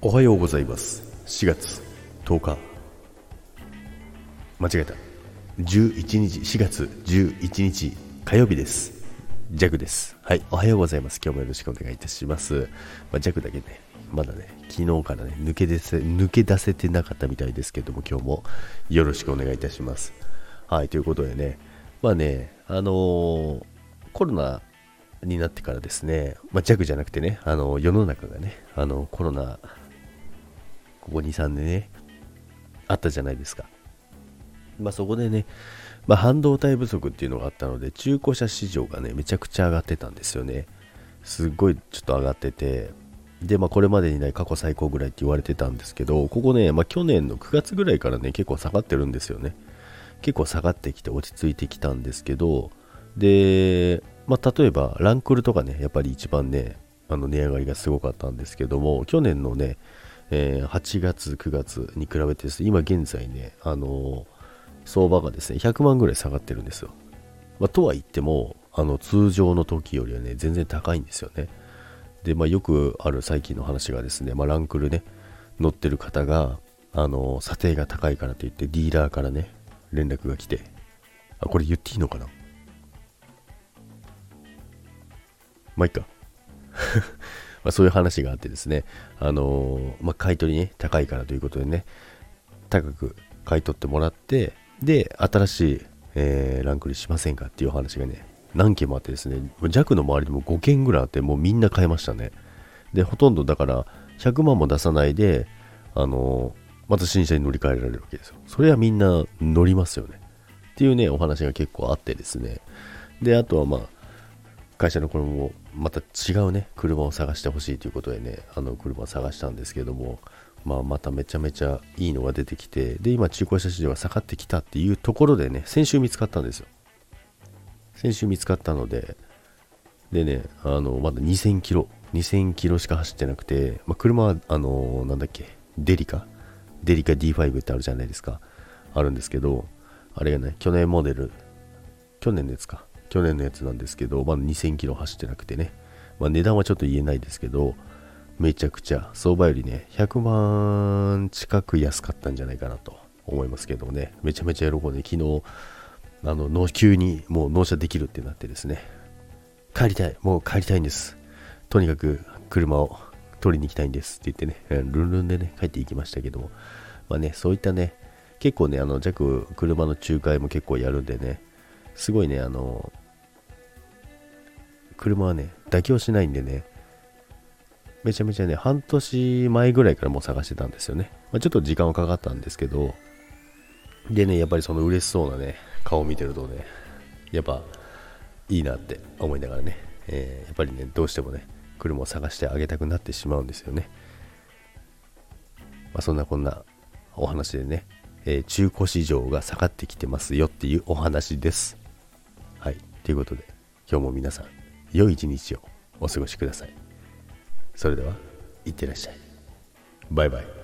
おはようございます。4月10日。間違えた。11日。4月11日。火曜日です。ジャクです。はい。おはようございます。今日もよろしくお願いいたします。まあ、ジャクだけね。まだね。昨日からね。抜け出せ抜け出せてなかったみたいですけども今日もよろしくお願いいたします。はい。ということでね。まあね。あのー、コロナになってからですね、まあ、弱じゃなくてね、あの世の中がね、あのコロナここ2、3年ね、あったじゃないですか。まあそこでね、まあ、半導体不足っていうのがあったので、中古車市場がね、めちゃくちゃ上がってたんですよね。すっごいちょっと上がってて、で、まあこれまでにない過去最高ぐらいって言われてたんですけど、ここね、まあ去年の9月ぐらいからね、結構下がってるんですよね。結構下がってきて落ち着いてきたんですけど、で、まあ例えばランクルとかね、やっぱり一番ね、あの値上がりがすごかったんですけども、去年のね、え、8月、9月に比べてですね、今現在ね、あの、相場がですね、100万ぐらい下がってるんですよ。まあ、とは言っても、あの、通常の時よりはね、全然高いんですよね。で、まあ、よくある最近の話がですね、まあ、ランクルね、乗ってる方が、あの、査定が高いからといって、ディーラーからね、連絡が来て、あ、これ言っていいのかな？まあ、いっか。まあ、そういう話があってですね、あのー、まあ、買い取りね、高いからということでね、高く買い取ってもらって、で、新しい、えー、ランクにしませんかっていう話がね、何件もあってですね、弱の周りでも5件ぐらいあって、もうみんな買いましたね。で、ほとんどだから、100万も出さないで、あのー、また新車に乗り換えられるわけですよ。それはみんな乗りますよね。っていうね、お話が結構あってですね。で、あとはまあ、会社のこれもまた違うね、車を探してほしいということでね、あの車を探したんですけども、まあ、まためちゃめちゃいいのが出てきて、で、今中古車市場が下がってきたっていうところでね、先週見つかったんですよ。先週見つかったので、でね、あの、まだ2000キロ、2000キロしか走ってなくて、まあ、車は、あの、なんだっけ、デリカ？デリカ D5 ってあるじゃないですか。あるんですけど、あれがね、去年モデル、去年のやつか。去年のやつなんですけど、まだ2000キロ走ってなくてね、まあ、値段はちょっと言えないですけど、めちゃくちゃ相場よりね、100万近く安かったんじゃないかなと思いますけどもね、めちゃめちゃ喜んで、昨日、あの、急にもう納車できるってなってですね、帰りたい、もう帰りたいんです。とにかく車を取りに行きたいんです。って言ってね、ルンルンでね、帰っていきましたけども、まあね、そういったね、結構ね、あの、弱車の仲介も結構やるんでね、すごいね、あの、車はね、妥協しないんでね、めちゃめちゃね、半年前ぐらいからもう探してたんですよね。まあ、ちょっと時間はかかったんですけど、でね、やっぱりその嬉しそうなね、顔を見てるとね、やっぱいいなって思いながらね、えー、やっぱりね、どうしてもね、車を探してあげたくなってしまうんですよね。まあ、そんなこんなお話でね、えー、中古市場が下がってきてますよっていうお話です。ということで、今日も皆さん、良い一日をお過ごしください。それでは、いってらっしゃい。バイバイ。